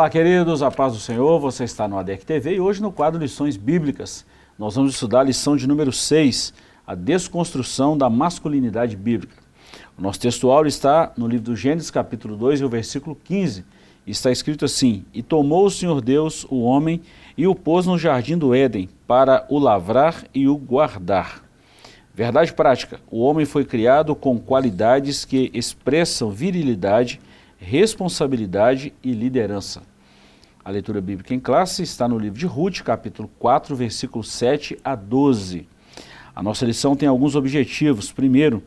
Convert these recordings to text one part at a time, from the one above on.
Olá, queridos, a paz do Senhor, você está no ADEC TV e hoje no quadro Lições Bíblicas. Nós vamos estudar a lição de número 6, a desconstrução da masculinidade bíblica. O nosso textual está no livro do Gênesis, capítulo 2, e o versículo 15. Está escrito assim: E tomou o Senhor Deus o homem e o pôs no jardim do Éden para o lavrar e o guardar. Verdade prática: o homem foi criado com qualidades que expressam virilidade responsabilidade e liderança. A leitura bíblica em classe está no livro de Ruth, capítulo 4, versículos 7 a 12. A nossa lição tem alguns objetivos. Primeiro,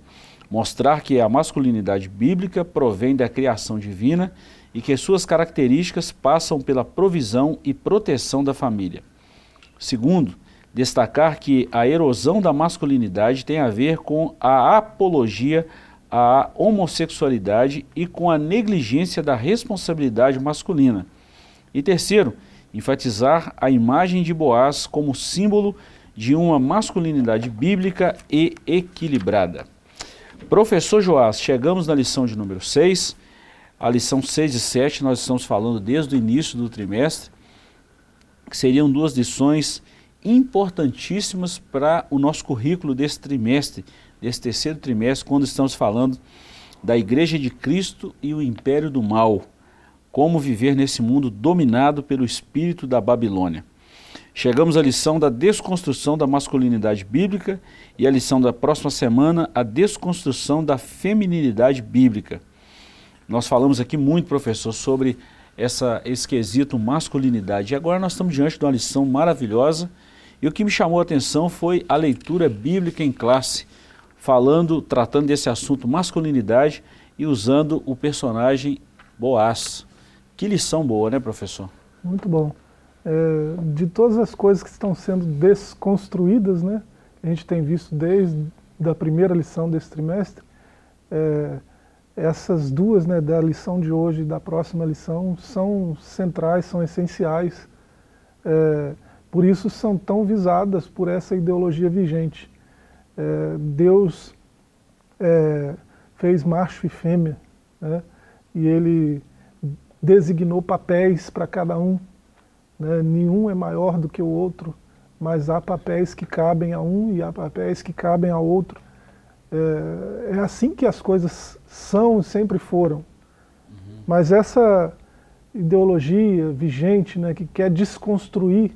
mostrar que a masculinidade bíblica provém da criação divina e que suas características passam pela provisão e proteção da família. Segundo, destacar que a erosão da masculinidade tem a ver com a apologia a homossexualidade e com a negligência da responsabilidade masculina. E terceiro, enfatizar a imagem de Boaz como símbolo de uma masculinidade bíblica e equilibrada. Professor Joás, chegamos na lição de número 6. A lição 6 e 7 nós estamos falando desde o início do trimestre, que seriam duas lições importantíssimas para o nosso currículo desse trimestre, desse terceiro trimestre, quando estamos falando da Igreja de Cristo e o Império do Mal, como viver nesse mundo dominado pelo espírito da Babilônia. Chegamos à lição da desconstrução da masculinidade bíblica e a lição da próxima semana, a desconstrução da feminilidade bíblica. Nós falamos aqui muito, professor, sobre essa, esse masculinidade. E agora nós estamos diante de uma lição maravilhosa e o que me chamou a atenção foi a leitura bíblica em classe falando, tratando desse assunto masculinidade e usando o personagem Boaz. Que lição boa, né, professor? Muito bom. É, de todas as coisas que estão sendo desconstruídas, né, a gente tem visto desde a primeira lição desse trimestre, é, essas duas, né, da lição de hoje e da próxima lição, são centrais, são essenciais, é, por isso são tão visadas por essa ideologia vigente é, Deus é, fez macho e fêmea, né? e ele designou papéis para cada um. Né? Nenhum é maior do que o outro, mas há papéis que cabem a um e há papéis que cabem a outro. É, é assim que as coisas são e sempre foram. Uhum. Mas essa ideologia vigente, né, que quer desconstruir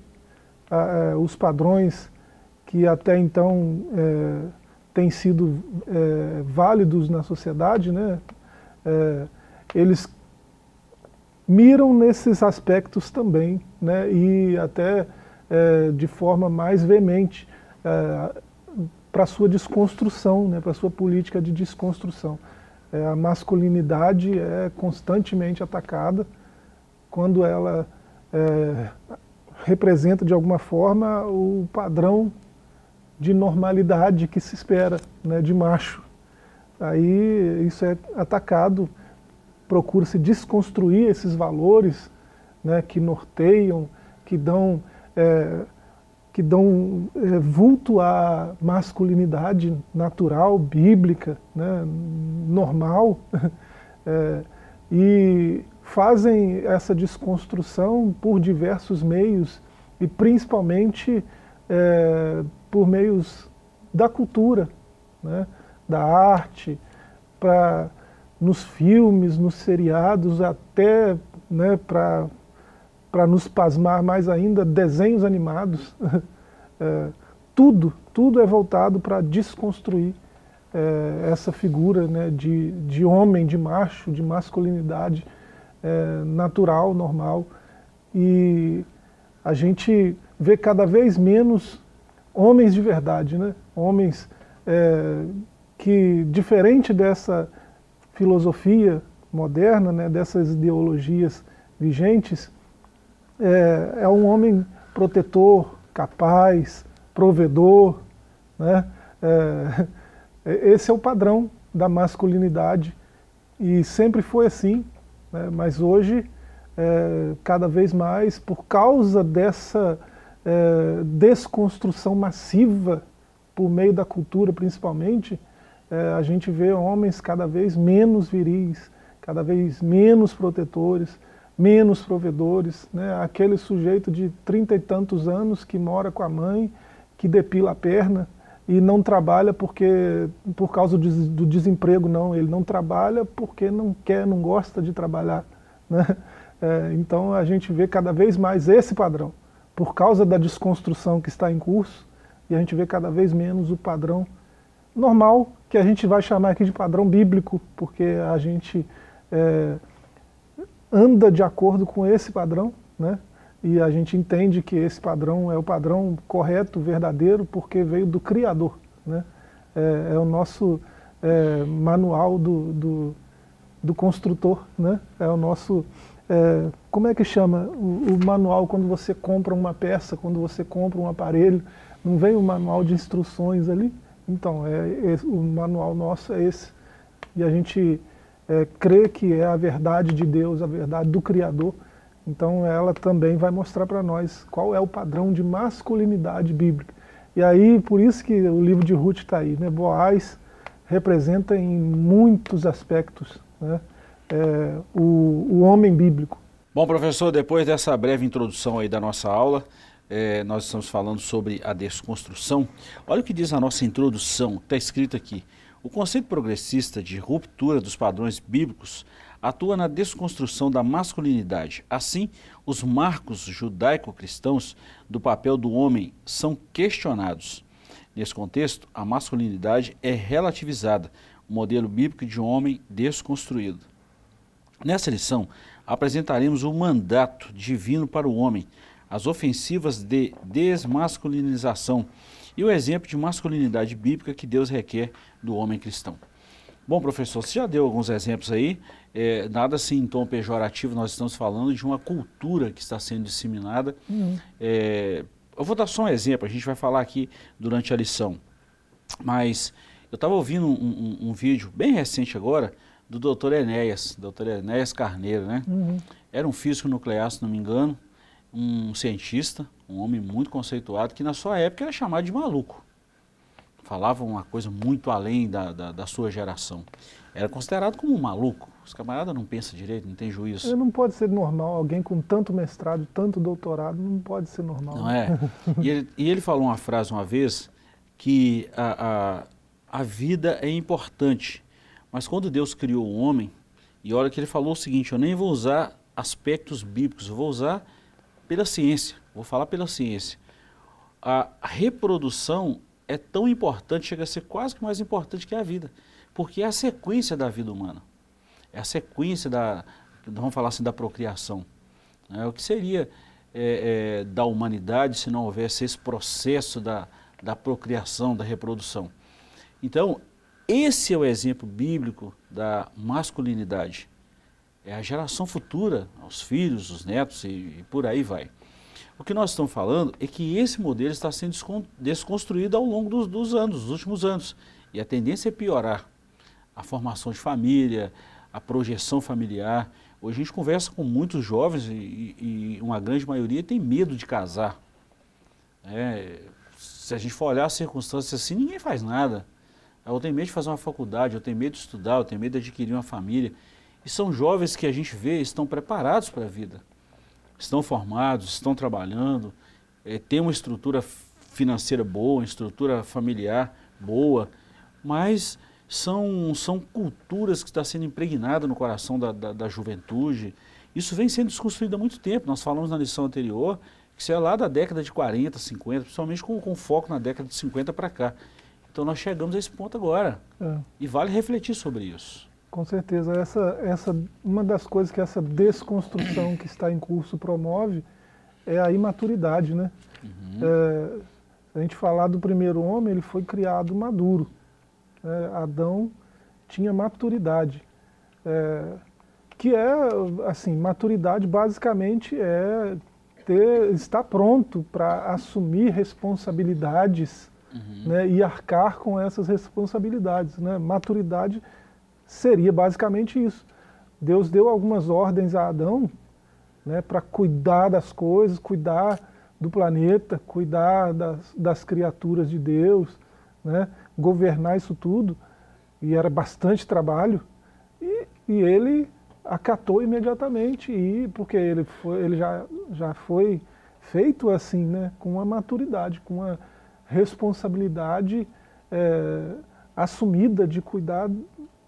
a, os padrões que até então é, têm sido é, válidos na sociedade, né, é, eles miram nesses aspectos também, né, e até é, de forma mais veemente é, para sua desconstrução, né, para sua política de desconstrução. É, a masculinidade é constantemente atacada quando ela representa de alguma forma o padrão de normalidade que se espera, né, de macho. Aí isso é atacado, procura-se desconstruir esses valores né, que norteiam, que dão, é, que dão é, vulto à masculinidade natural, bíblica, né, normal, é, e fazem essa desconstrução por diversos meios e principalmente é, por meios da cultura, né, da arte, para nos filmes, nos seriados, até né, para nos pasmar mais ainda, desenhos animados. é, tudo, tudo é voltado para desconstruir é, essa figura né, de, de homem, de macho, de masculinidade é, natural, normal. E a gente vê cada vez menos homens de verdade, né? homens é, que, diferente dessa filosofia moderna, né, dessas ideologias vigentes, é, é um homem protetor, capaz, provedor. Né? É, esse é o padrão da masculinidade e sempre foi assim, né? mas hoje, é, cada vez mais, por causa dessa é, desconstrução massiva por meio da cultura principalmente, é, a gente vê homens cada vez menos viris, cada vez menos protetores, menos provedores, né? aquele sujeito de trinta e tantos anos que mora com a mãe, que depila a perna e não trabalha porque por causa do desemprego, não. Ele não trabalha porque não quer, não gosta de trabalhar. Né? É, então a gente vê cada vez mais esse padrão, por causa da desconstrução que está em curso, e a gente vê cada vez menos o padrão normal, que a gente vai chamar aqui de padrão bíblico, porque a gente é, anda de acordo com esse padrão, né? e a gente entende que esse padrão é o padrão correto, verdadeiro, porque veio do Criador. Né? É, é o nosso é, manual do, do, do, construtor, né? é o nosso... É, como é que chama o, o, manual quando você compra uma peça, quando você compra um aparelho? Não vem um manual de instruções ali? Então, é, é o manual nosso é esse. E a gente é, crê que é a verdade de Deus, a verdade do Criador. Então ela também vai mostrar para nós qual é o padrão de masculinidade bíblica. E aí, por isso que o livro de Ruth está aí. Né? Boaz representa em muitos aspectos né? é, o, o homem bíblico. Bom, professor, depois dessa breve introdução aí da nossa aula, é, nós estamos falando sobre a desconstrução. Olha o que diz a nossa introdução, está escrito aqui. O conceito progressista de ruptura dos padrões bíblicos atua na desconstrução da masculinidade. Assim, os marcos judaico-cristãos do papel do homem são questionados. Nesse contexto, a masculinidade é relativizada, o modelo bíblico de homem desconstruído. Nessa lição, apresentaremos o mandato divino para o homem, as ofensivas de desmasculinização e o exemplo de masculinidade bíblica que Deus requer do homem cristão. Bom, professor, você já deu alguns exemplos aí, é, nada assim em tom pejorativo, nós estamos falando de uma cultura que está sendo disseminada. Uhum. É, eu vou dar só um exemplo, a gente vai falar aqui durante a lição, mas eu estava ouvindo um, um, um, vídeo bem recente agora do doutor Enéas, doutor Enéas Carneiro, né? Uhum. Era um físico nuclear, se não me engano, um cientista, um homem muito conceituado, que na sua época era chamado de maluco. Falava uma coisa muito além da, da, da sua geração. Era considerado como um maluco. Os camaradas não pensam direito, não tem juízo. Não pode ser normal. Alguém com tanto mestrado, tanto doutorado, não pode ser normal. Não é? e, ele, e ele falou uma frase uma vez que a, a, a vida é importante, mas quando Deus criou o homem, e olha que ele falou o seguinte, eu nem vou usar aspectos bíblicos, eu vou usar pela ciência, vou falar pela ciência. A reprodução é tão importante, chega a ser quase que mais importante que a vida, porque é a sequência da vida humana, é a sequência da, vamos falar assim, da procriação. É o que seria é, é, da humanidade se não houvesse esse processo da, da procriação, da reprodução. Então, esse é o exemplo bíblico da masculinidade é a geração futura, os filhos, os netos e, e por aí vai. O que nós estamos falando é que esse modelo está sendo desconstruído ao longo dos, dos, anos, dos últimos anos. E a tendência é piorar. A formação de família, a projeção familiar. Hoje a gente conversa com muitos jovens e, e uma grande maioria tem medo de casar. É, se a gente for olhar as circunstâncias assim, ninguém faz nada. Eu tenho medo de fazer uma faculdade, eu tenho medo de estudar, eu tenho medo de adquirir uma família. E são jovens que a gente vê, estão preparados para a vida. Estão formados, estão trabalhando, é, têm uma estrutura financeira boa, uma estrutura familiar boa, mas são, são culturas que estão sendo impregnadas no coração da, da, da juventude. Isso vem sendo desconstruído há muito tempo. Nós falamos na lição anterior que isso é lá da década de 40, 50, principalmente com, com foco na década de 50 para cá. Então nós chegamos a esse ponto agora. É. E vale refletir sobre isso. Com certeza. Essa, essa, uma das coisas que essa desconstrução que está em curso promove é a imaturidade, né? Uhum. É, a gente falar do primeiro homem, ele foi criado maduro. É, Adão tinha maturidade. É, que é, assim, maturidade basicamente é ter, estar pronto para assumir responsabilidades uhum. né, e arcar com essas responsabilidades. Né? Maturidade seria basicamente isso. Deus deu algumas ordens a Adão né, para cuidar das coisas, cuidar do planeta, cuidar das, das criaturas de Deus, né, governar isso tudo, e era bastante trabalho, e, e ele acatou imediatamente, e porque ele, foi, ele já, já foi feito assim, né, com uma maturidade, com uma responsabilidade é, assumida de cuidar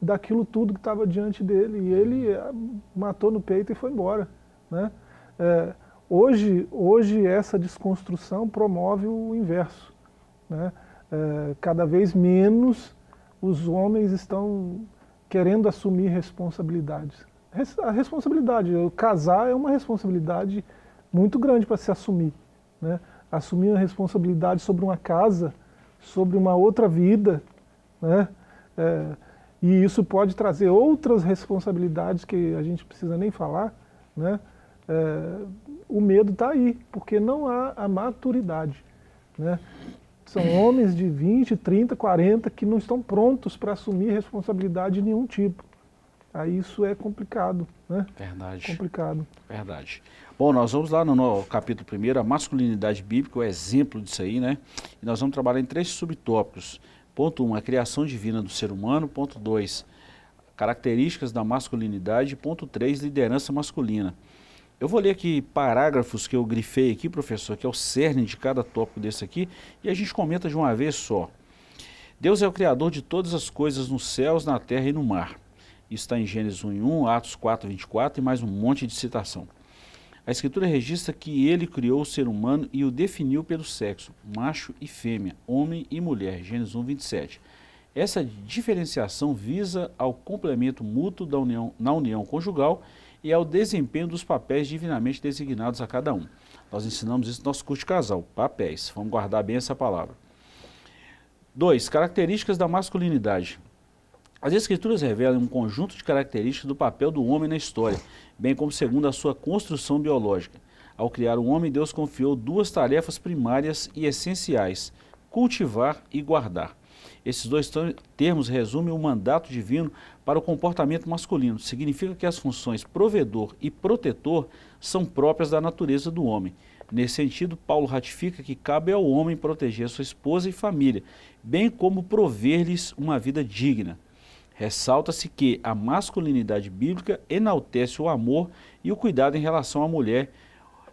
daquilo tudo que estava diante dele, e ele eh, matou no peito e foi embora. Né? É, hoje, hoje essa desconstrução promove o inverso. Né? É, cada vez menos os homens estão querendo assumir responsabilidades. A responsabilidade, casar é uma responsabilidade muito grande para se assumir. Né? Assumir a responsabilidade sobre uma casa, sobre uma outra vida, né? É, e isso pode trazer outras responsabilidades que a gente precisa nem falar, né? É, o medo está aí, porque não há a maturidade. Né? São homens de 20, 30, 40 que não estão prontos para assumir responsabilidade de nenhum tipo. Aí isso é complicado, né? Verdade. Complicado. Verdade. Bom, nós vamos lá no, capítulo 1, a masculinidade bíblica, o exemplo disso aí, né? E nós vamos trabalhar em três subtópicos. Ponto 1, um, a criação divina do ser humano. Ponto 2, características da masculinidade. Ponto 3, liderança masculina. Eu vou ler aqui parágrafos que eu grifei aqui, professor, que é o cerne de cada tópico desse aqui, e a gente comenta de uma vez só. Deus é o Criador de todas as coisas nos céus, na terra e no mar. Isso está em Gênesis 1 1, Atos 4, 24 e mais um monte de citação. A Escritura registra que ele criou o ser humano e o definiu pelo sexo, macho e fêmea, homem e mulher, Gênesis 1, 27. Essa diferenciação visa ao complemento mútuo da união, na união conjugal e ao desempenho dos papéis divinamente designados a cada um. Nós ensinamos isso no nosso curso de casal, papéis. Vamos guardar bem essa palavra. 2. Características da masculinidade. As escrituras revelam um conjunto de características do papel do homem na história, bem como segundo a sua construção biológica. Ao criar o homem, Deus confiou duas tarefas primárias e essenciais: cultivar e guardar. Esses dois termos resumem o mandato divino para o comportamento masculino. Significa que as funções provedor e protetor são próprias da natureza do homem. Nesse sentido, Paulo ratifica que cabe ao homem proteger sua esposa e família, bem como prover-lhes uma vida digna. Ressalta-se que a masculinidade bíblica enaltece o amor e o cuidado em relação à mulher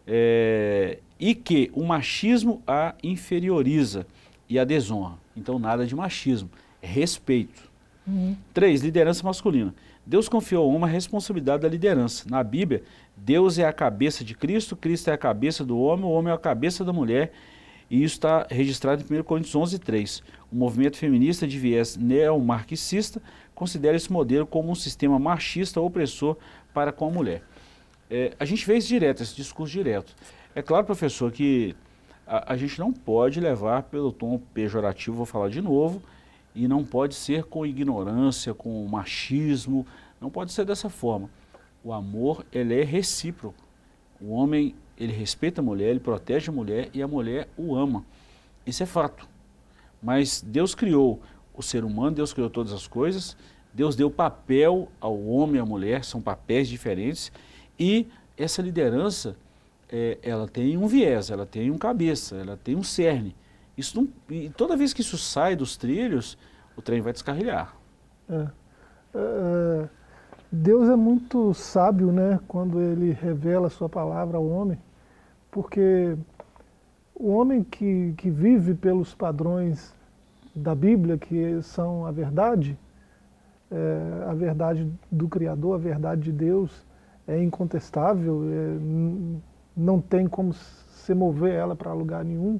é, e que o machismo a inferioriza e a desonra. Então, nada de machismo, é respeito. Uhum. Três, liderança masculina. Deus confiou a uma responsabilidade da liderança. Na Bíblia, Deus é a cabeça de Cristo, Cristo é a cabeça do homem, o homem é a cabeça da mulher. E isso está registrado em 1 Coríntios 11, 3. O movimento feminista de viés neomarxista considera esse modelo como um sistema machista opressor para com a mulher. É, a gente vê isso direto, esse discurso direto. É claro, professor, que a, a, gente não pode levar pelo tom pejorativo, vou falar de novo, e não pode ser com ignorância, com machismo, não pode ser dessa forma. O amor, ele é recíproco. O homem, ele respeita a mulher, ele protege a mulher e a mulher o ama. Isso é fato. Mas Deus criou o ser humano, Deus criou todas as coisas, Deus deu papel ao homem e à mulher, são papéis diferentes, e essa liderança, é, ela tem um viés, ela tem um cabeça, ela tem um cerne. Isso não, e toda vez que isso sai dos trilhos, o trem vai descarrilhar. É. É, Deus é muito sábio, né, quando ele revela a sua palavra ao homem, porque o homem que, que vive pelos padrões da Bíblia, que são a verdade, é, a verdade do Criador, a verdade de Deus, é incontestável, é, não tem como se mover ela para lugar nenhum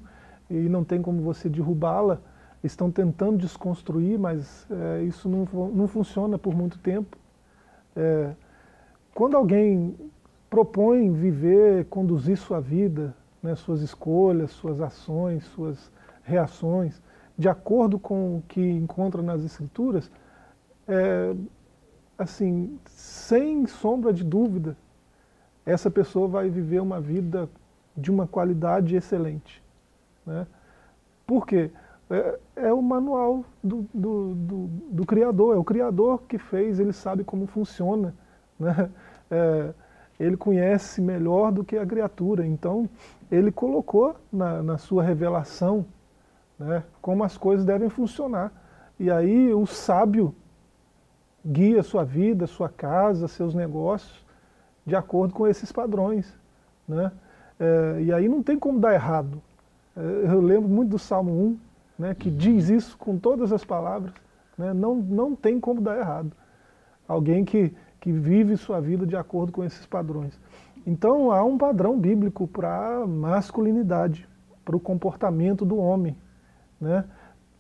e não tem como você derrubá-la. Estão tentando desconstruir, mas é, isso não, não funciona por muito tempo. É, quando alguém propõe viver, conduzir sua vida, né, suas escolhas, suas ações, suas reações, de acordo com o que encontra nas Escrituras, é, assim, sem sombra de dúvida, essa pessoa vai viver uma vida de uma qualidade excelente. Né? Por quê? É, é o manual do, do, do, do, Criador, é o Criador que fez, ele sabe como funciona. Né? É, ele conhece melhor do que a criatura, então ele colocou na, na sua revelação né, como as coisas devem funcionar. E aí o sábio guia sua vida, sua casa, seus negócios, de acordo com esses padrões. Né? É, e aí não tem como dar errado. É, eu lembro muito do Salmo 1, né, que diz isso com todas as palavras. Né? Não, não tem como dar errado. Alguém que, que vive sua vida de acordo com esses padrões. Então há um padrão bíblico para a masculinidade, para o comportamento do homem, né?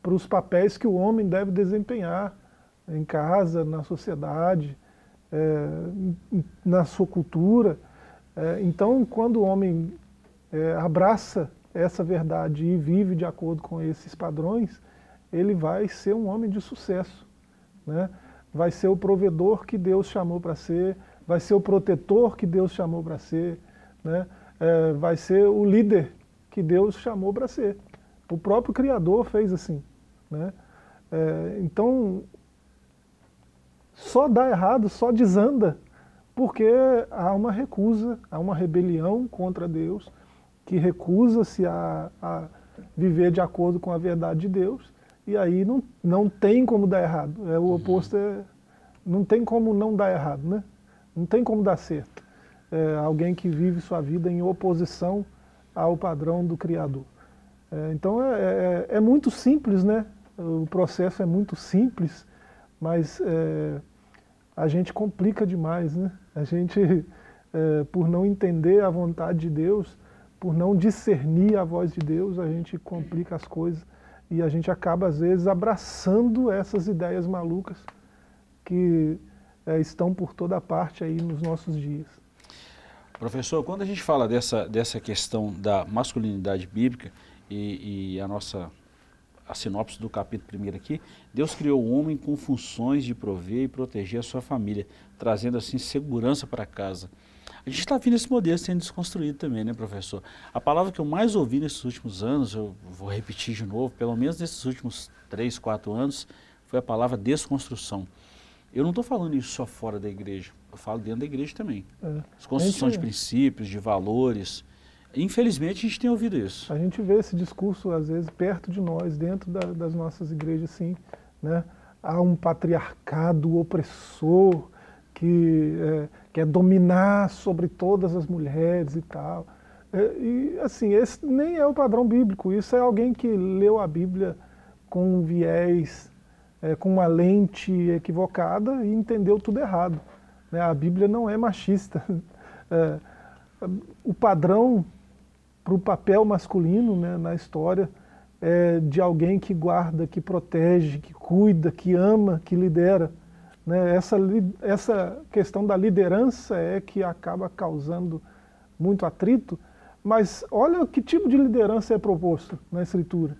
para os papéis que o homem deve desempenhar em casa, na sociedade, é, na sua cultura. É, então, quando o homem é, abraça essa verdade e vive de acordo com esses padrões, ele vai ser um homem de sucesso. Né? Vai ser o provedor que Deus chamou para ser, vai ser o protetor que Deus chamou para ser, né? É, vai ser o líder que Deus chamou para ser. O próprio Criador fez assim. Né? É, então, só dá errado, só desanda, porque há uma recusa, há uma rebelião contra Deus, que recusa-se a, a viver de acordo com a verdade de Deus, e aí não, não tem como dar errado. É, o oposto é. Não tem como não dar errado, né? Não tem como dar certo. É alguém que vive sua vida em oposição ao padrão do Criador. É, então é, é, é, muito simples, né? O processo é muito simples, mas é, a gente complica demais, né? A gente, é, por não entender a vontade de Deus, por não discernir a voz de Deus, a gente complica as coisas e a gente acaba, às vezes, abraçando essas ideias malucas que é, estão por toda parte aí nos nossos dias. Professor, quando a gente fala dessa, dessa questão da masculinidade bíblica e, e a nossa a sinopse do capítulo primeiro aqui, Deus criou o homem com funções de prover e proteger a sua família, trazendo assim segurança para casa. A gente está vendo esse modelo sendo desconstruído também, né, professor? A palavra que eu mais ouvi nesses últimos anos, eu vou repetir de novo, pelo menos nesses últimos três, quatro anos, foi a palavra desconstrução. Eu não estou falando isso só fora da igreja, eu falo dentro da igreja também. É. Desconstrução gente... de princípios, de valores, Infelizmente a gente tem ouvido isso. A gente vê esse discurso às vezes perto de nós, dentro da, das nossas igrejas, sim. Né? Há um patriarcado opressor que é, quer dominar sobre todas as mulheres e tal. É, e assim, esse nem é o padrão bíblico, isso é alguém que leu a Bíblia com um viés, é, com uma lente equivocada e entendeu tudo errado. Né? A Bíblia não é machista. É, o padrão para o papel masculino né, na história é, de alguém que guarda, que protege, que cuida, que ama, que lidera. Né? Essa, essa questão da liderança é que acaba causando muito atrito, mas olha que tipo de liderança é proposto na Escritura.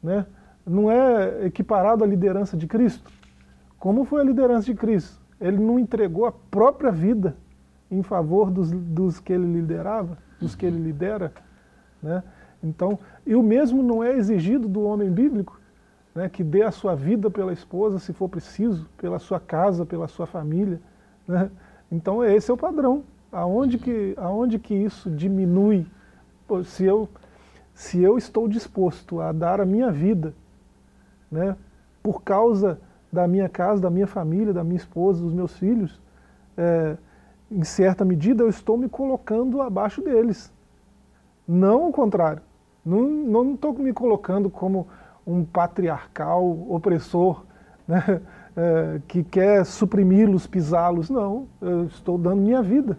Né? Não é equiparado à liderança de Cristo? Como foi a liderança de Cristo? Ele não entregou a própria vida em favor dos, dos que ele liderava? Dos que ele lidera. Né? Então, e o mesmo não é exigido do homem bíblico, né, que dê a sua vida pela esposa, se for preciso, pela sua casa, pela sua família. Né? Então, esse é o padrão. Aonde que, aonde que isso diminui? Se, eu, se eu estou disposto a dar a minha vida né, por causa da minha casa, da minha família, da minha esposa, dos meus filhos, é, em certa medida, eu estou me colocando abaixo deles. Não o contrário. Não estou me colocando como um patriarcal opressor né, é, que quer suprimi-los, pisá-los. Não, eu estou dando minha vida.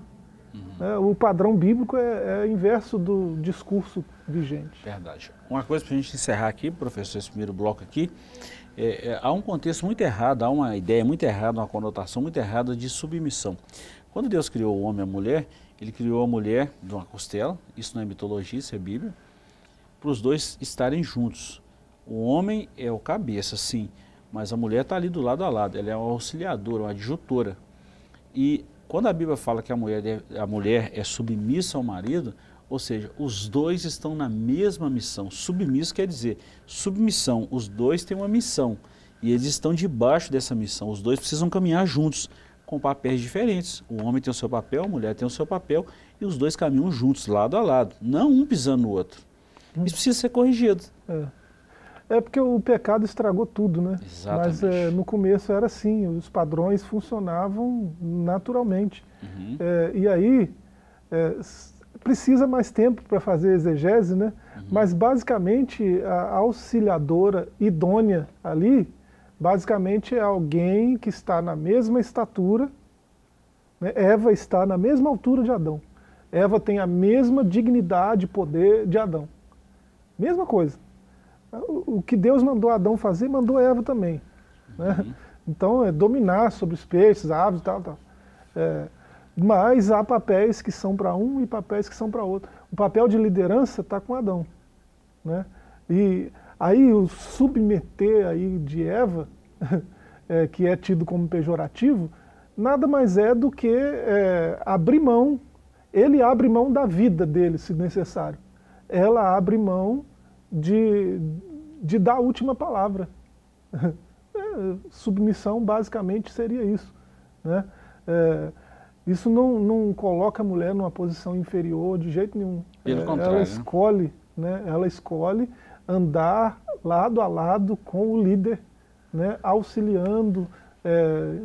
Uhum. É, o padrão bíblico é, é inverso do discurso vigente. Verdade. Uma coisa para a gente encerrar aqui, professor, esse primeiro bloco aqui, é, é, há um contexto muito errado, há uma ideia muito errada, uma conotação muito errada de submissão. Quando Deus criou o homem e a mulher, ele criou a mulher de uma costela, isso não é mitologia, isso é Bíblia, para os dois estarem juntos. O homem é o cabeça, sim, mas a mulher está ali do lado a lado, ela é uma auxiliadora, uma adjutora. E quando a Bíblia fala que a mulher, a mulher é submissa ao marido, ou seja, os dois estão na mesma missão. Submisso quer dizer submissão, os dois têm uma missão e eles estão debaixo dessa missão, os dois precisam caminhar juntos com papéis diferentes. O homem tem o seu papel, a mulher tem o seu papel e os dois caminham juntos, lado a lado, não um pisando no outro. Isso precisa ser corrigido. É. É porque o pecado estragou tudo, né? Exatamente. Mas é, no começo era assim, os padrões funcionavam naturalmente. Uhum. É, e aí, é, precisa mais tempo para fazer exegese, né? Uhum. Mas basicamente a auxiliadora idônea ali, basicamente é alguém que está na mesma estatura, né? Eva está na mesma altura de Adão. Eva tem a mesma dignidade e poder de Adão. Mesma coisa. O, que Deus mandou Adão fazer, mandou Eva também. Né? Uhum. Então é dominar sobre os peixes, aves e tal, tal. É, mas há papéis que são para um e papéis que são para outro. O papel de liderança está com Adão. Né? E aí o submeter aí de Eva, é, que é tido como pejorativo, nada mais é do que é, abrir mão. Ele abre mão da vida dele, se necessário. Ela abre mão de, de dar a última palavra. É, submissão basicamente seria isso. Né? É, isso não, não coloca a mulher numa posição inferior de jeito nenhum. Pelo é, contrário. Ela né? escolhe, né? ela escolhe andar lado a lado com o líder, né? auxiliando, é,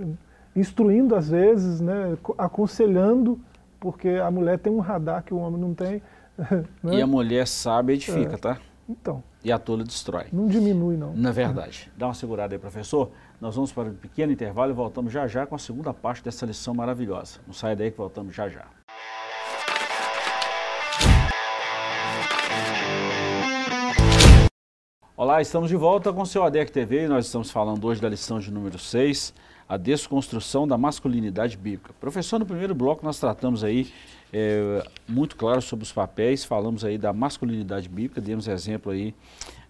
instruindo às vezes, né? aconselhando, porque a mulher tem um radar que o homem não tem. Né? E a mulher sabe edifica, é. tá? Então. E a tola destrói. Não diminui, não. Na verdade. Dá uma segurada aí, professor. Nós vamos para um pequeno intervalo e voltamos já já com a segunda parte dessa lição maravilhosa. Não sai daí que voltamos já já. Olá, estamos de volta com o seu ADEC TV e nós estamos falando hoje da lição de número 6, a desconstrução da masculinidade bíblica. Professor, no primeiro bloco nós tratamos aí é, muito claro sobre os papéis, falamos aí da masculinidade bíblica, demos exemplo aí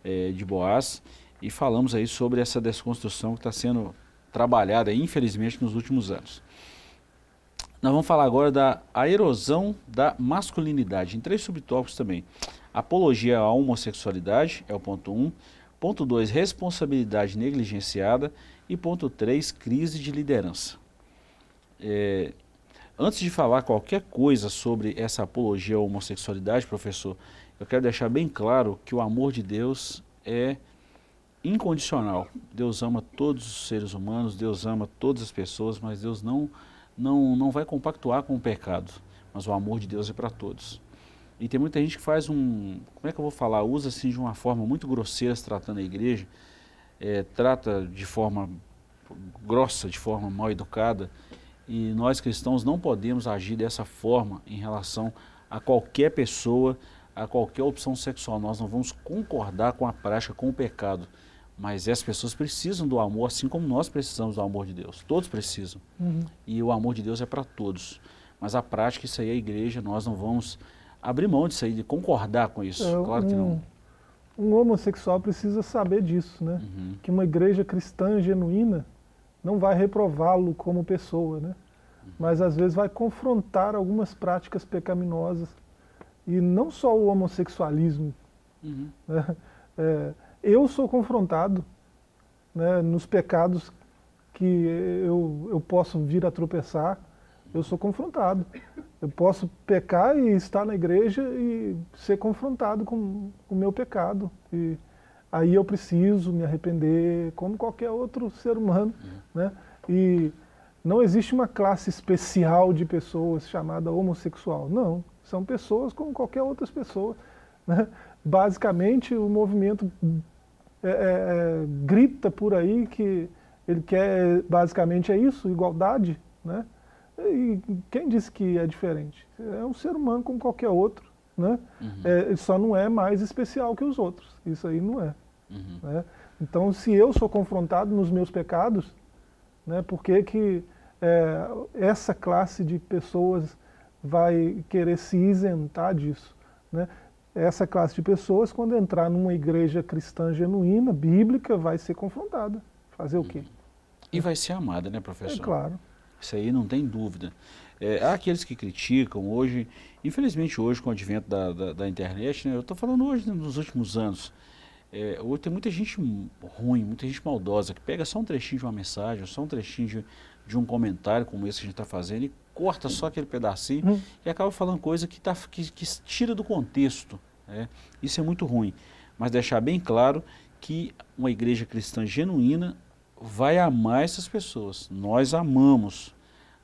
é, de Boaz e falamos aí sobre essa desconstrução que está sendo trabalhada, infelizmente, nos últimos anos. Nós vamos falar agora da a erosão da masculinidade, em três subtópicos também. Apologia à homossexualidade, é o ponto 1. Um. Ponto 2, responsabilidade negligenciada. E ponto 3, crise de liderança. É, antes de falar qualquer coisa sobre essa apologia à homossexualidade, professor, eu quero deixar bem claro que o amor de Deus é incondicional. Deus ama todos os seres humanos, Deus ama todas as pessoas, mas Deus não, não, não vai compactuar com o pecado. Mas o amor de Deus é para todos. E tem muita gente que faz um, como é que eu vou falar, usa assim de uma forma muito grosseira se tratando a igreja, é, trata de forma grossa, de forma mal educada, e nós cristãos não podemos agir dessa forma em relação a qualquer pessoa, a qualquer opção sexual. Nós não vamos concordar com a prática, com o pecado. Mas essas pessoas precisam do amor, assim como nós precisamos do amor de Deus. Todos precisam. Uhum. E o amor de Deus é para todos. Mas a prática, isso aí é a igreja, nós não vamos abrir mão disso aí, de concordar com isso. É, claro que não. Um homossexual precisa saber disso, né? Uhum. Que uma igreja cristã genuína não vai reprová-lo como pessoa, né? Uhum. Mas às vezes vai confrontar algumas práticas pecaminosas. E não só o homossexualismo. Uhum. Né? É, eu sou confrontado né, nos pecados que eu, eu posso vir a tropeçar, eu sou confrontado. Eu posso pecar e estar na igreja e ser confrontado com o meu pecado. E aí eu preciso me arrepender, como qualquer outro ser humano. Né? E não existe uma classe especial de pessoas chamada homossexual. Não, são pessoas como qualquer outra pessoa. Né? Basicamente, o movimento é, é, é, grita por aí que ele quer, basicamente é isso, igualdade, né? E quem disse que é diferente? É um ser humano como qualquer outro, né? Uhum. É, só não é mais especial que os outros, isso aí não é. Uhum. Né? Então, se eu sou confrontado nos meus pecados, né, por que, que é, essa classe de pessoas vai querer se isentar disso? Né? Essa classe de pessoas, quando entrar numa igreja cristã genuína, bíblica, vai ser confrontada. Fazer o quê? E vai ser amada, né, professor? É claro. Isso aí não tem dúvida. É, há aqueles que criticam hoje, infelizmente hoje com o advento da, da, da internet, né, eu estou falando hoje nos últimos anos, é, hoje tem muita gente ruim, muita gente maldosa, que pega só um trechinho de uma mensagem, só um trechinho de, de um comentário como esse que a gente está fazendo e corta só aquele pedacinho hum. e acaba falando coisa que, tá, que, que tira do contexto. É, isso é muito ruim. Mas deixar bem claro que uma igreja cristã genuína vai amar essas pessoas. Nós amamos.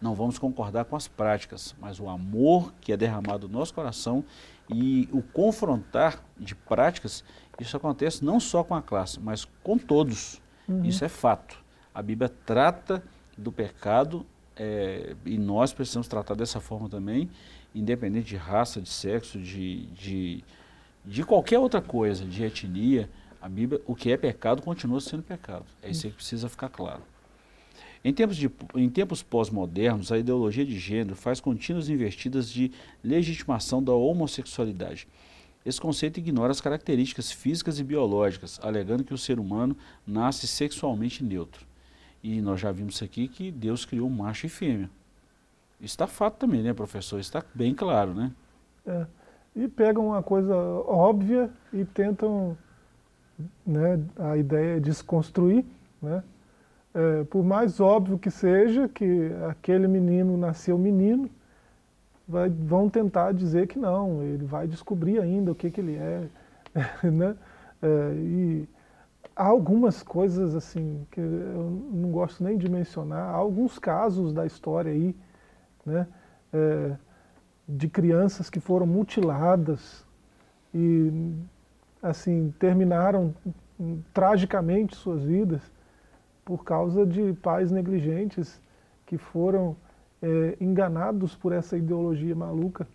Não vamos concordar com as práticas, mas o amor que é derramado no nosso coração e o confrontar de práticas, isso acontece não só com a classe, mas com todos. Uhum. Isso é fato. A Bíblia trata do pecado é, e nós precisamos tratar dessa forma também, independente de raça, de sexo, de, de, de qualquer outra coisa, de etnia. A Bíblia, o que é pecado continua sendo pecado. É isso que precisa ficar claro. Em tempos, tempos pós-modernos, a ideologia de gênero faz contínuas investidas de legitimação da homossexualidade. Esse conceito ignora as características físicas e biológicas, alegando que o ser humano nasce sexualmente neutro. E nós já vimos aqui que Deus criou macho e fêmea. Está fato também, né, professor? Está bem claro, né? É. E pegam uma coisa óbvia e tentam né, a ideia é desconstruir, né? É, por mais óbvio que seja que aquele menino nasceu menino, vai, vão tentar dizer que não, ele vai descobrir ainda o que, que ele é, né? É, e há algumas coisas assim que eu não gosto nem de mencionar, há alguns casos da história aí, né? É, de crianças que foram mutiladas e assim, terminaram tragicamente suas vidas por causa de pais negligentes que foram é, enganados por essa ideologia maluca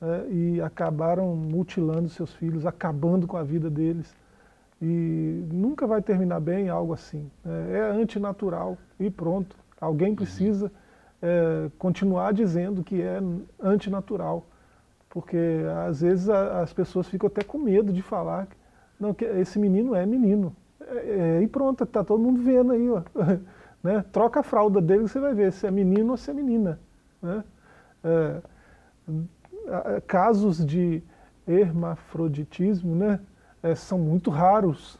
é, e acabaram mutilando seus filhos, acabando com a vida deles. E nunca vai terminar bem algo assim. É, é antinatural e pronto. Alguém precisa é, continuar dizendo que é antinatural porque às vezes a, as pessoas ficam até com medo de falar não, que esse menino é menino. É, é, e pronto, está todo mundo vendo aí. Ó. né? Troca a fralda dele você vai ver se é menino ou se é menina. Né? É, casos de hermafroditismo né? É, são muito raros.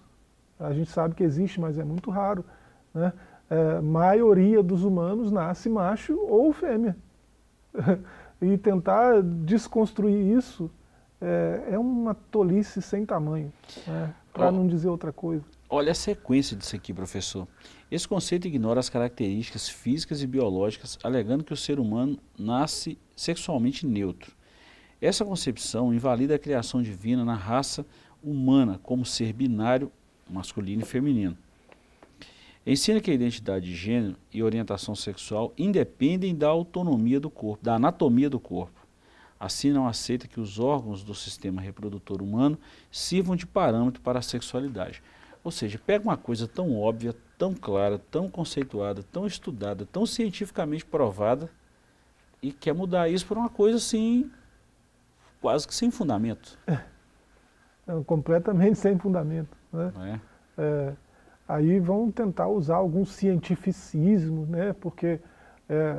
A gente sabe que existe, mas é muito raro. Né? É, maioria dos humanos nasce macho ou fêmea. e tentar desconstruir isso é, é uma tolice sem tamanho, né, para não dizer outra coisa. Olha a sequência disso aqui, professor. Esse conceito ignora as características físicas e biológicas, alegando que o ser humano nasce sexualmente neutro. Essa concepção invalida a criação divina na raça humana como ser binário, masculino e feminino. Ensina que a identidade de gênero e orientação sexual independem da autonomia do corpo, da anatomia do corpo. Assim, não aceita que os órgãos do sistema reprodutor humano sirvam de parâmetro para a sexualidade. Ou seja, pega uma coisa tão óbvia, tão clara, tão conceituada, tão estudada, tão cientificamente provada e quer mudar isso por uma coisa assim, quase que sem fundamento. É, completamente sem fundamento. Né? É. Aí vão tentar usar algum cientificismo, né, porque é,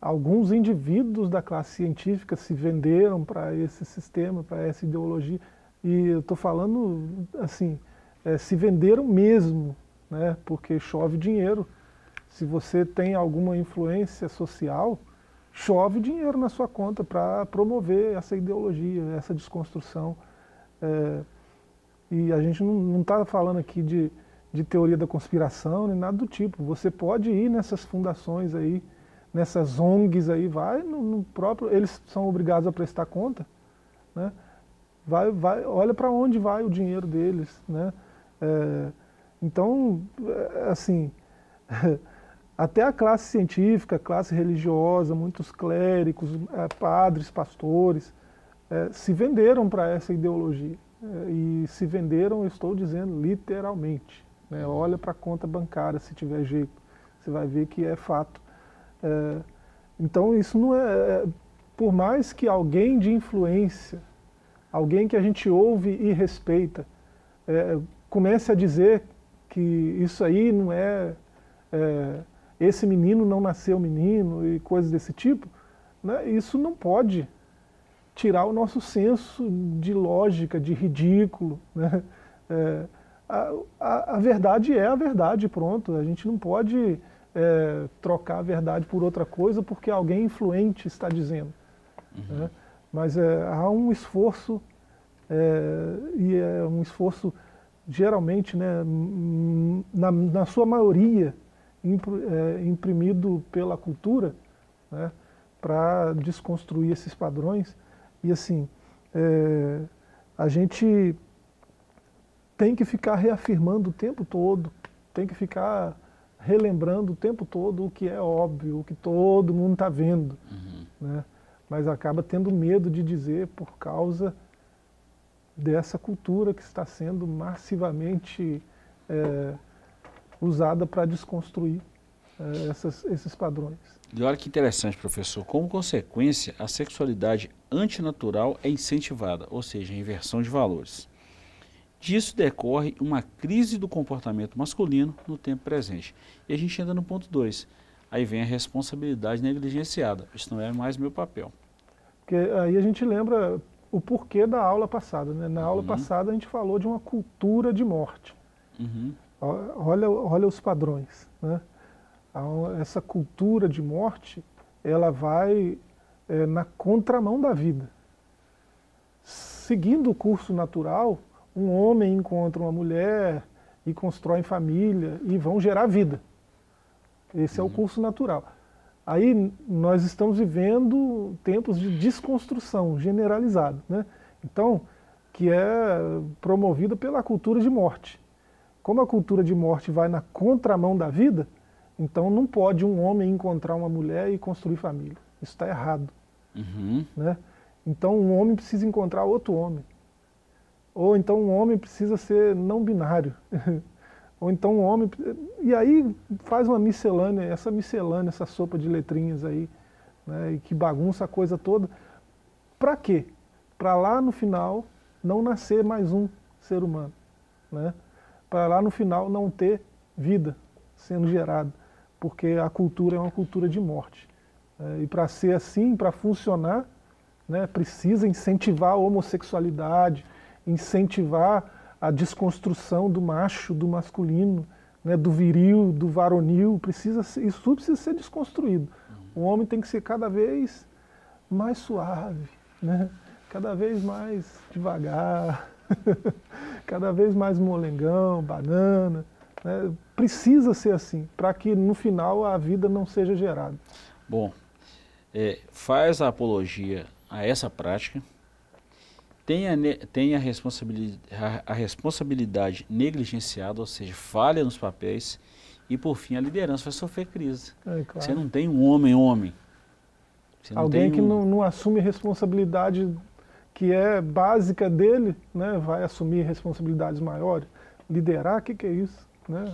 alguns indivíduos da classe científica se venderam para esse sistema, para essa ideologia, e eu estou falando assim, é, se venderam mesmo, né, porque chove dinheiro. Se você tem alguma influência social, chove dinheiro na sua conta para promover essa ideologia, essa desconstrução. É, e a gente não está falando aqui de de teoria da conspiração, nem nada do tipo. Você pode ir nessas fundações aí, nessas ONGs aí, vai no, no próprio, eles são obrigados a prestar conta, né? Vai, vai, olha para onde vai o dinheiro deles, né? É, então, é, assim, até a classe científica, classe religiosa, muitos clérigos, é, padres, pastores, é, se venderam para essa ideologia. É, e se venderam, estou dizendo literalmente. Né? Olha para a conta bancária se tiver jeito, você vai ver que é fato. É, então isso não é, é, por mais que alguém de influência, alguém que a gente ouve e respeita, é, comece a dizer que isso aí não é, é, esse menino não nasceu menino e coisas desse tipo, né, isso não pode tirar o nosso senso de lógica, de ridículo. Né? É, a, a, a, verdade é a verdade, pronto. A gente não pode é, trocar a verdade por outra coisa porque alguém influente está dizendo. Uhum. Né? Mas é, há um esforço, é, e é um esforço geralmente, né, na, na sua maioria, é, imprimido pela cultura, né, para desconstruir esses padrões. E assim, é, a gente tem que ficar reafirmando o tempo todo, tem que ficar relembrando o tempo todo o que é óbvio, o que todo mundo está vendo. Uhum. Né? Mas acaba tendo medo de dizer por causa dessa cultura que está sendo massivamente é, usada para desconstruir é, essas, esses padrões. E olha que interessante, professor. Como consequência, a sexualidade antinatural é incentivada, ou seja, a inversão de valores. Disso decorre uma crise do comportamento masculino no tempo presente. E a gente entra no ponto 2. Aí vem a responsabilidade negligenciada. Isso não é mais meu papel. Porque aí a gente lembra o porquê da aula passada. Né? Na aula uhum. passada a gente falou de uma cultura de morte. Uhum. Olha, olha os padrões. Né? Essa cultura de morte, ela vai é, na contramão da vida. Seguindo o curso natural, um homem encontra uma mulher e constrói família e vão gerar vida. Esse uhum. é o uhum. curso natural. Aí nós estamos vivendo tempos de desconstrução generalizada, né? Então, que é promovida pela cultura de morte. Como a cultura de morte vai na contramão da vida, então não pode um homem encontrar uma mulher e construir família. Isso está errado. Uhum. Né? Então um homem precisa encontrar outro homem. Ou então um homem precisa ser não binário. Ou então um homem. E aí faz uma miscelânea, essa miscelânea, essa sopa de letrinhas aí, né, e que bagunça a coisa toda. Para quê? Para lá no final não nascer mais um ser humano. Né? Para lá no final não ter vida sendo gerada. Porque a cultura é uma cultura de morte. É, e para ser assim, para funcionar, né, precisa incentivar a homossexualidade, incentivar a desconstrução do macho, do masculino, né, do viril, do varonil, precisa isso tudo precisa ser desconstruído. O homem tem que ser cada vez mais suave, né, cada vez mais devagar, cada vez mais molengão, banana. Né, precisa ser assim, para que no final a vida não seja gerada. Bom, é, faz a apologia a essa prática, tem a, tem a, responsabilidade, a, a responsabilidade negligenciada, ou seja, falha nos papéis, e por fim a liderança vai sofrer crise. É, claro. Você não tem um homem-homem. Alguém que um... não, não, assume responsabilidade que é básica dele, né, vai assumir responsabilidades maiores. Liderar, o que, que é isso? Né?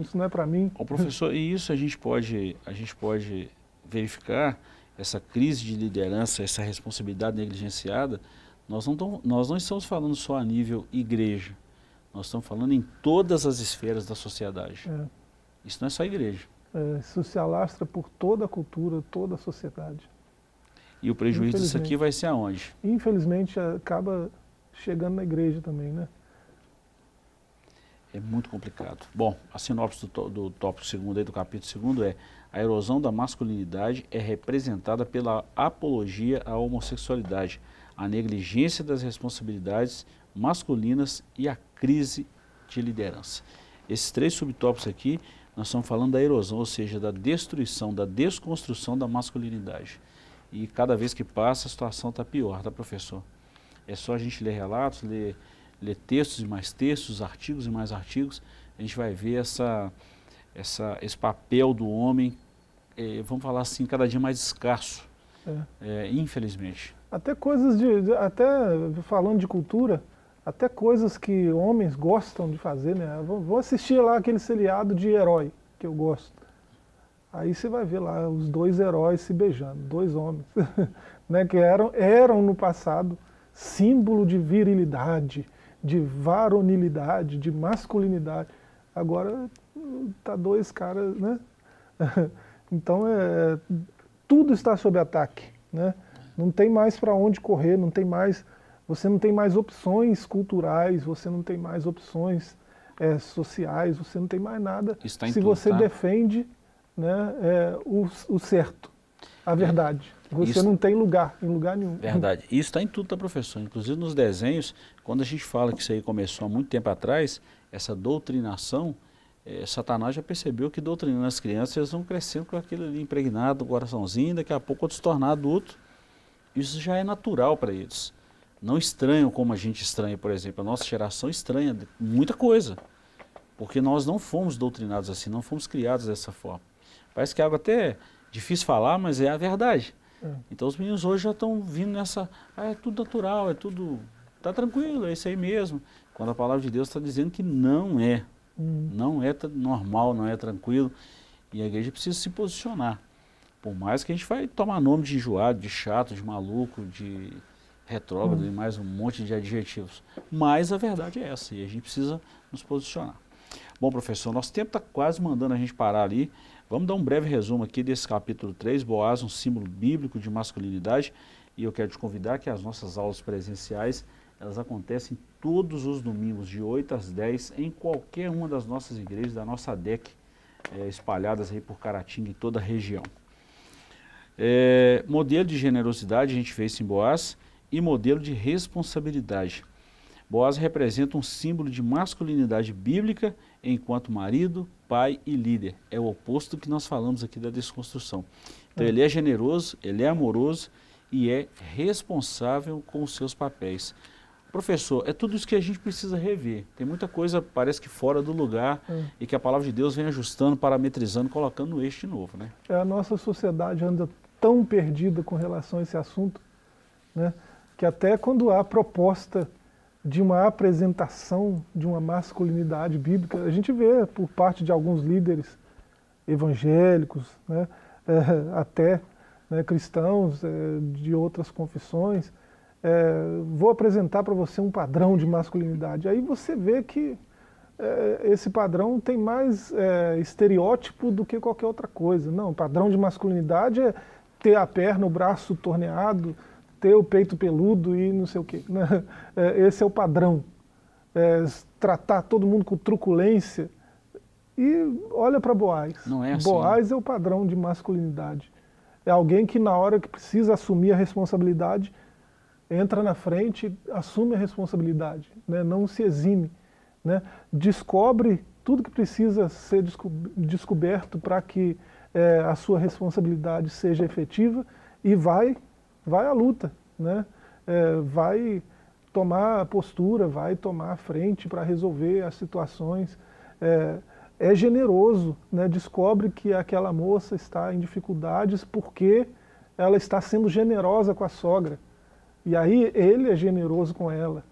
Isso não é para mim. O professor, e isso a gente pode, a gente pode verificar essa crise de liderança, essa responsabilidade negligenciada nós não, tão, nós não estamos falando só a nível igreja, nós estamos falando em todas as esferas da sociedade. É. Isso não é só igreja. É, isso se alastra por toda a cultura, toda a sociedade. E o prejuízo disso aqui vai ser aonde? Infelizmente acaba chegando na igreja também, né? É muito complicado. Bom, a sinopse do, do tópico segundo aí, do capítulo segundo é a erosão da masculinidade é representada pela apologia à homossexualidade, a negligência das responsabilidades masculinas e a crise de liderança. Esses três subtópicos aqui, nós estamos falando da erosão, ou seja, da destruição, da desconstrução da masculinidade. E cada vez que passa, a situação está pior, tá, professor? É só a gente ler relatos, ler, ler textos e mais textos, artigos e mais artigos, a gente vai ver essa, essa, esse papel do homem, é, vamos falar assim, cada dia mais escasso, é. É, infelizmente. Até coisas de, até falando de cultura, até coisas que homens gostam de fazer, né? Vou assistir lá aquele seriado de herói, que eu gosto. Aí você vai ver lá os dois heróis se beijando, dois homens, né? Que eram, eram no passado símbolo de virilidade, de varonilidade, de masculinidade. Agora tá dois caras, né? Então é, tudo está sob ataque, né? Não tem mais para onde correr, não tem mais, você não tem mais opções culturais, você não tem mais opções é, sociais, você não tem mais nada se tudo, você tá? defende né, é, o, o, certo, a verdade. Você Isso... não tem lugar, em lugar nenhum. Verdade. Isso está em tudo, tá, professor? Inclusive nos desenhos, quando a gente fala que isso aí começou há muito tempo atrás, essa doutrinação, é, Satanás já percebeu que doutrinando as crianças, eles vão crescendo com aquilo ali impregnado, o coraçãozinho, daqui a pouco outro se tornar adulto. Isso já é natural para eles. Não estranham como a gente estranha, por exemplo. A nossa geração estranha muita coisa. Porque nós não fomos doutrinados assim, não fomos criados dessa forma. Parece que é algo até difícil falar, mas é a verdade. É. Então os meninos hoje já estão vindo nessa, ah, é tudo natural, é tudo, tá tranquilo, é isso aí mesmo. Quando a palavra de Deus está dizendo que não é. Hum. Não é normal, não é tranquilo. E a igreja precisa se posicionar. Por mais que a gente vai tomar nome de enjoado, de chato, de maluco, de retrógrado hum. e mais um monte de adjetivos. Mas a verdade é essa e a gente precisa nos posicionar. Bom, professor, nosso tempo está quase mandando a gente parar ali. Vamos dar um breve resumo aqui desse capítulo 3, Boaz, um símbolo bíblico de masculinidade. E eu quero te convidar que as nossas aulas presenciais elas acontecem todos os domingos, de 8 às 10, em qualquer uma das nossas igrejas, da nossa DEC, é, espalhadas aí por Caratinga e toda a região. É, modelo de generosidade a gente fez em Boaz e modelo de responsabilidade. Boaz representa um símbolo de masculinidade bíblica enquanto marido, pai e líder. É o oposto do que nós falamos aqui da desconstrução. Então ele é generoso, ele é amoroso e é responsável com os seus papéis. Professor, é tudo isso que a gente precisa rever. Tem muita coisa, parece que fora do lugar, é. e que a palavra de Deus vem ajustando, parametrizando, colocando no eixo de novo. Né? É, a nossa sociedade anda tão perdida com relação a esse assunto, né, que até quando há proposta de uma apresentação de uma masculinidade bíblica, a gente vê por parte de alguns líderes evangélicos, né, é, até né, cristãos é, de outras confissões, é, vou apresentar para você um padrão de masculinidade. Aí você vê que é, esse padrão tem mais é, estereótipo do que qualquer outra coisa. Não, padrão de masculinidade é ter a perna, o braço torneado, ter o peito peludo e não sei o quê. Né? É, esse é o padrão. É, tratar todo mundo com truculência. E olha para Boaz. Não é assim. Boaz é o padrão de masculinidade. É alguém que na hora que precisa assumir a responsabilidade, entra na frente, assume a responsabilidade, né? não se exime, né? descobre tudo que precisa ser desco descoberto para que é, a sua responsabilidade seja efetiva e vai, vai à luta, né? É, vai tomar postura, vai tomar frente para resolver as situações, é, é generoso, né? descobre que aquela moça está em dificuldades porque ela está sendo generosa com a sogra. E aí ele é generoso com ela.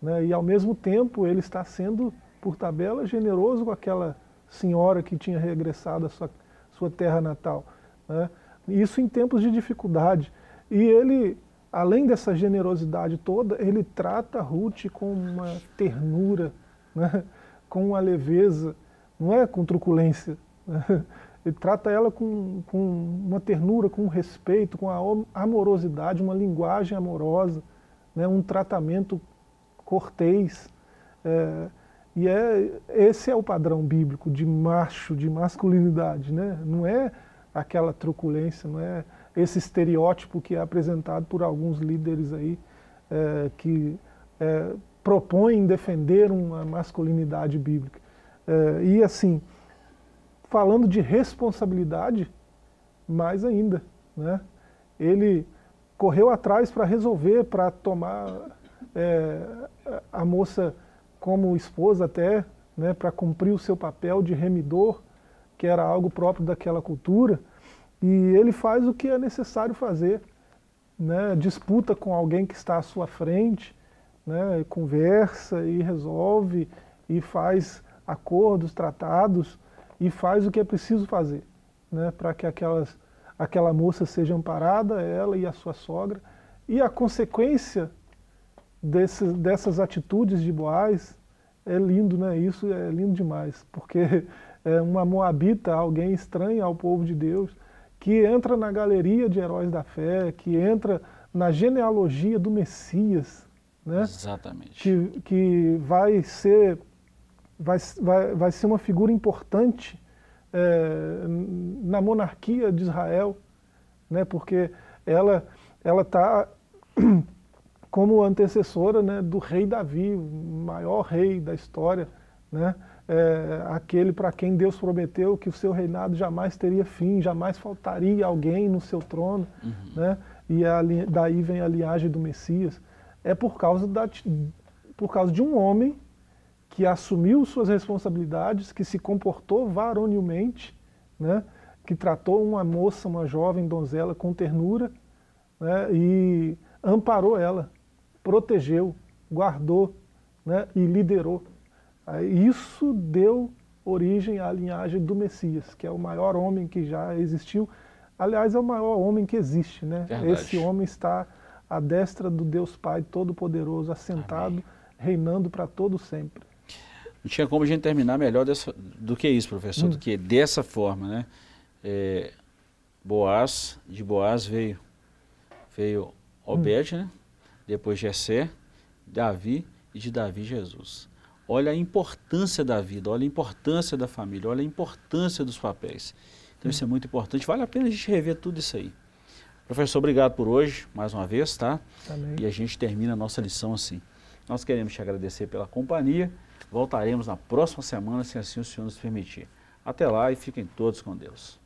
Né? E ao mesmo tempo ele está sendo, por tabela, generoso com aquela senhora que tinha regressado à sua, sua terra natal. Né? Isso em tempos de dificuldade. E ele, além dessa generosidade toda, ele trata Ruth com uma ternura, né? com uma leveza, não é com truculência. Né? Ele trata ela com, com uma ternura, com respeito, com a amorosidade, uma linguagem amorosa, né, um tratamento cortês. É, e é, esse é o padrão bíblico de macho, de masculinidade. Né? Não é aquela truculência, não é esse estereótipo que é apresentado por alguns líderes aí é, que é, propõem defender uma masculinidade bíblica. É, e assim, falando de responsabilidade, mais ainda. Né? Ele correu atrás para resolver, para tomar é, a moça como esposa até, né, para cumprir o seu papel de remidor, que era algo próprio daquela cultura, e ele faz o que é necessário fazer. Né, disputa com alguém que está à sua frente, né, conversa e resolve e faz acordos, tratados, e faz o que é preciso fazer, né, para que aquelas, aquela moça seja amparada, ela e a sua sogra. E a consequência desse, dessas atitudes de Boaz é lindo, né? Isso é lindo demais, porque é uma moabita, alguém estranho ao povo de Deus, que entra na galeria de heróis da fé, que entra na genealogia do Messias, né? Exatamente. Que, que vai ser vai, vai, vai ser uma figura importante é, na monarquia de Israel, né, porque ela ela está como antecessora né, do rei Davi, o maior rei da história, né, é, aquele para quem Deus prometeu que o seu reinado jamais teria fim, jamais faltaria alguém no seu trono, uhum. né, e a, daí vem a linhagem do Messias. É por causa, da, por causa de um homem que assumiu suas responsabilidades, que se comportou varonilmente, né, que tratou uma moça, uma jovem donzela com ternura né, e amparou ela, protegeu, guardou né, e liderou. Isso deu origem à linhagem do Messias, que é o maior homem que já existiu. Aliás, é o maior homem que existe. Né? Esse homem está à destra do Deus Pai Todo-Poderoso, assentado, Amém. reinando para todo sempre. Não tinha como a gente terminar melhor dessa, do que isso, professor, hum. do que dessa forma, né? É, Boaz, de Boaz veio, veio Obed, hum. né? Depois Jessé, Davi e de Davi Jesus. Olha a importância da vida, olha a importância da família, olha a importância dos papéis. Então isso é muito importante, vale a pena a gente rever tudo isso aí. Professor, obrigado por hoje, mais uma vez, tá? E a gente termina a nossa lição assim. Nós queremos te agradecer pela companhia. Voltaremos na próxima semana, se assim o Senhor nos permitir. Até lá e fiquem todos com Deus.